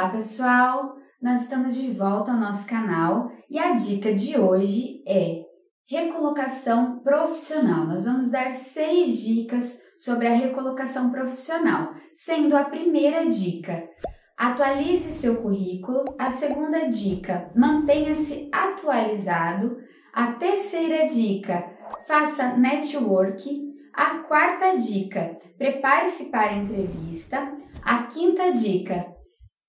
Olá, pessoal! Nós estamos de volta ao nosso canal e a dica de hoje é recolocação profissional. Nós vamos dar seis dicas sobre a recolocação profissional, sendo a primeira dica atualize seu currículo, a segunda dica mantenha-se atualizado, a terceira dica faça network, a quarta dica prepare-se para a entrevista, a quinta dica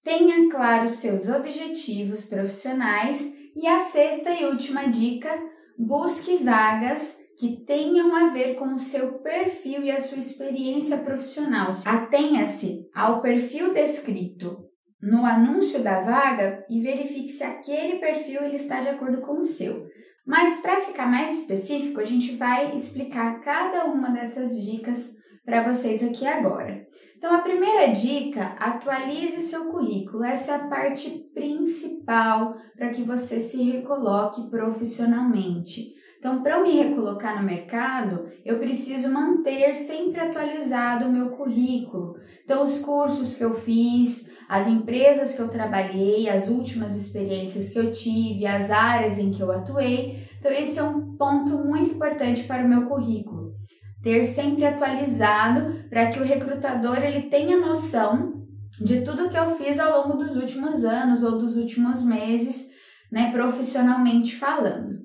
tenha claro seus objetivos profissionais e a sexta e última dica busque vagas que tenham a ver com o seu perfil e a sua experiência profissional. Atenha-se ao perfil descrito no anúncio da vaga e verifique se aquele perfil ele está de acordo com o seu. Mas para ficar mais específico, a gente vai explicar cada uma dessas dicas para vocês aqui agora. Então, a primeira dica, atualize seu currículo. Essa é a parte principal para que você se recoloque profissionalmente. Então, para eu me recolocar no mercado, eu preciso manter sempre atualizado o meu currículo. Então, os cursos que eu fiz, as empresas que eu trabalhei, as últimas experiências que eu tive, as áreas em que eu atuei. Então, esse é um ponto muito importante para o meu currículo ter sempre atualizado para que o recrutador ele tenha noção de tudo que eu fiz ao longo dos últimos anos ou dos últimos meses, né, profissionalmente falando.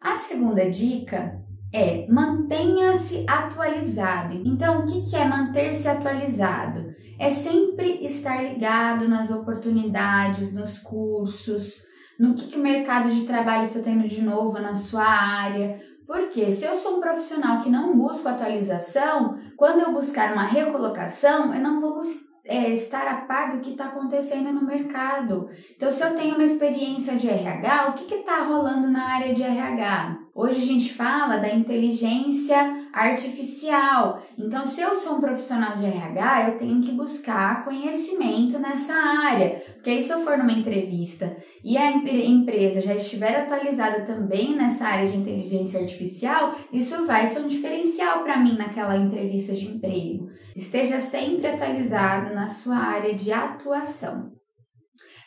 A segunda dica é mantenha-se atualizado. Então, o que, é manter-se atualizado? É sempre estar ligado nas oportunidades, nos cursos, no que, que o mercado de trabalho está tendo de novo na sua área, porque se eu sou um profissional que não busco atualização, quando eu buscar uma recolocação, eu não vou é, estar a par do que está acontecendo no mercado. Então, se eu tenho uma experiência de RH, o que está rolando na área de RH? Hoje a gente fala da inteligência artificial. Então, se eu sou um profissional de RH, eu tenho que buscar conhecimento nessa área. Porque aí, se eu for numa entrevista e a empresa já estiver atualizada também nessa área de inteligência artificial, isso vai ser um diferencial para mim naquela entrevista de emprego. Esteja sempre atualizado na sua área de atuação.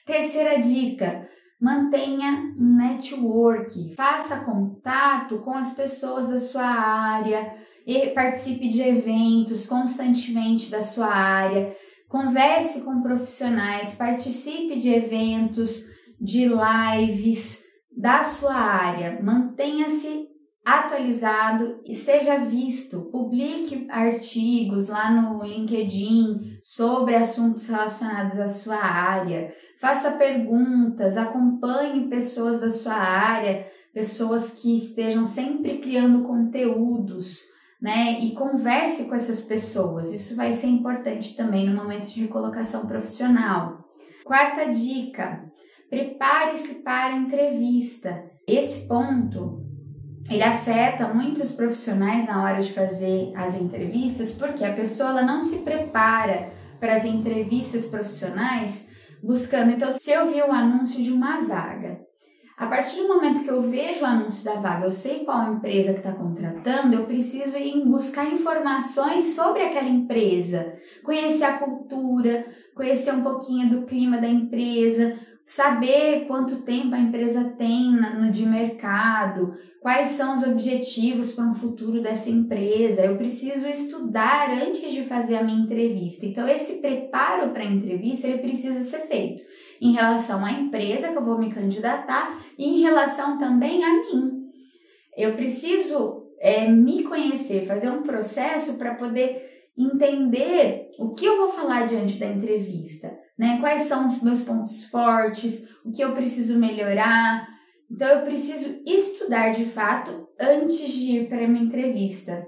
Terceira dica: Mantenha um network, faça contato com as pessoas da sua área, e participe de eventos constantemente da sua área, converse com profissionais, participe de eventos, de lives da sua área, mantenha-se atualizado e seja visto. Publique artigos lá no LinkedIn sobre assuntos relacionados à sua área. Faça perguntas, acompanhe pessoas da sua área, pessoas que estejam sempre criando conteúdos, né? E converse com essas pessoas. Isso vai ser importante também no momento de recolocação profissional. Quarta dica: prepare-se para a entrevista. Esse ponto ele afeta muitos profissionais na hora de fazer as entrevistas, porque a pessoa ela não se prepara para as entrevistas profissionais buscando. Então, se eu vi o anúncio de uma vaga, a partir do momento que eu vejo o anúncio da vaga, eu sei qual empresa que está contratando, eu preciso ir buscar informações sobre aquela empresa, conhecer a cultura, conhecer um pouquinho do clima da empresa, saber quanto tempo a empresa tem no de mercado, quais são os objetivos para um futuro dessa empresa. Eu preciso estudar antes de fazer a minha entrevista. Então esse preparo para a entrevista ele precisa ser feito em relação à empresa que eu vou me candidatar e em relação também a mim. Eu preciso é, me conhecer, fazer um processo para poder entender o que eu vou falar diante da entrevista né? Quais são os meus pontos fortes, o que eu preciso melhorar. Então eu preciso estudar de fato antes de ir para uma entrevista.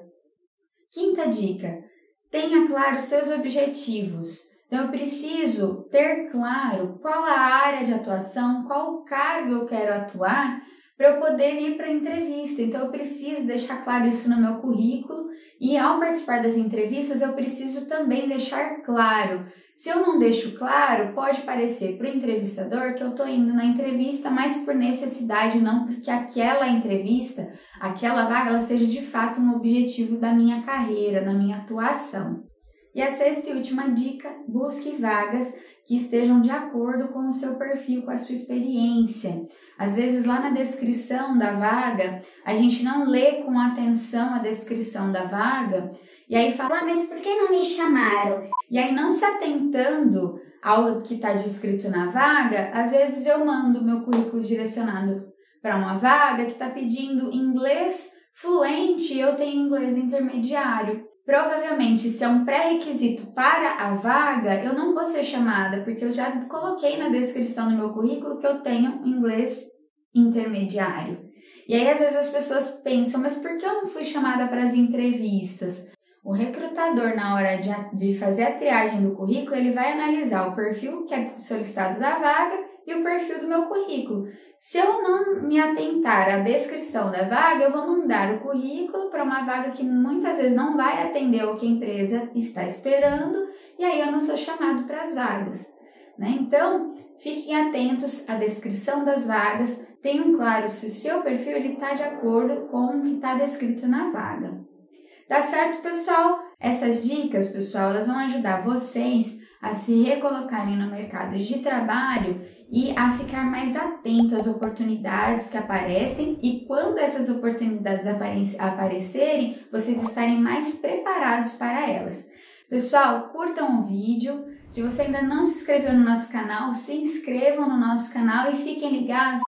Quinta dica: tenha claro seus objetivos. Então eu preciso ter claro qual a área de atuação, qual cargo eu quero atuar para eu poder ir para a entrevista. Então eu preciso deixar claro isso no meu currículo e ao participar das entrevistas eu preciso também deixar claro. Se eu não deixo claro, pode parecer para o entrevistador que eu estou indo na entrevista mais por necessidade, não porque aquela entrevista, aquela vaga, ela seja de fato um objetivo da minha carreira, na minha atuação. E a sexta e última dica: busque vagas que estejam de acordo com o seu perfil, com a sua experiência. Às vezes, lá na descrição da vaga, a gente não lê com atenção a descrição da vaga e aí fala, ah, mas por que não me chamaram? E aí, não se atentando ao que está descrito na vaga, às vezes eu mando meu currículo direcionado para uma vaga que está pedindo inglês fluente eu tenho inglês intermediário. Provavelmente, se é um pré-requisito para a vaga, eu não vou ser chamada, porque eu já coloquei na descrição do meu currículo que eu tenho inglês intermediário. E aí, às vezes, as pessoas pensam, mas por que eu não fui chamada para as entrevistas? O recrutador, na hora de, de fazer a triagem do currículo, ele vai analisar o perfil que é solicitado da vaga e o perfil do meu currículo. Se eu não me atentar à descrição da vaga, eu vou mandar o currículo para uma vaga que muitas vezes não vai atender o que a empresa está esperando e aí eu não sou chamado para as vagas. Né? Então, fiquem atentos à descrição das vagas, tenham claro se o seu perfil está de acordo com o que está descrito na vaga. Tá certo, pessoal? Essas dicas, pessoal, elas vão ajudar vocês a se recolocarem no mercado de trabalho e a ficar mais atento às oportunidades que aparecem e quando essas oportunidades aparecerem, vocês estarem mais preparados para elas. Pessoal, curtam o vídeo. Se você ainda não se inscreveu no nosso canal, se inscrevam no nosso canal e fiquem ligados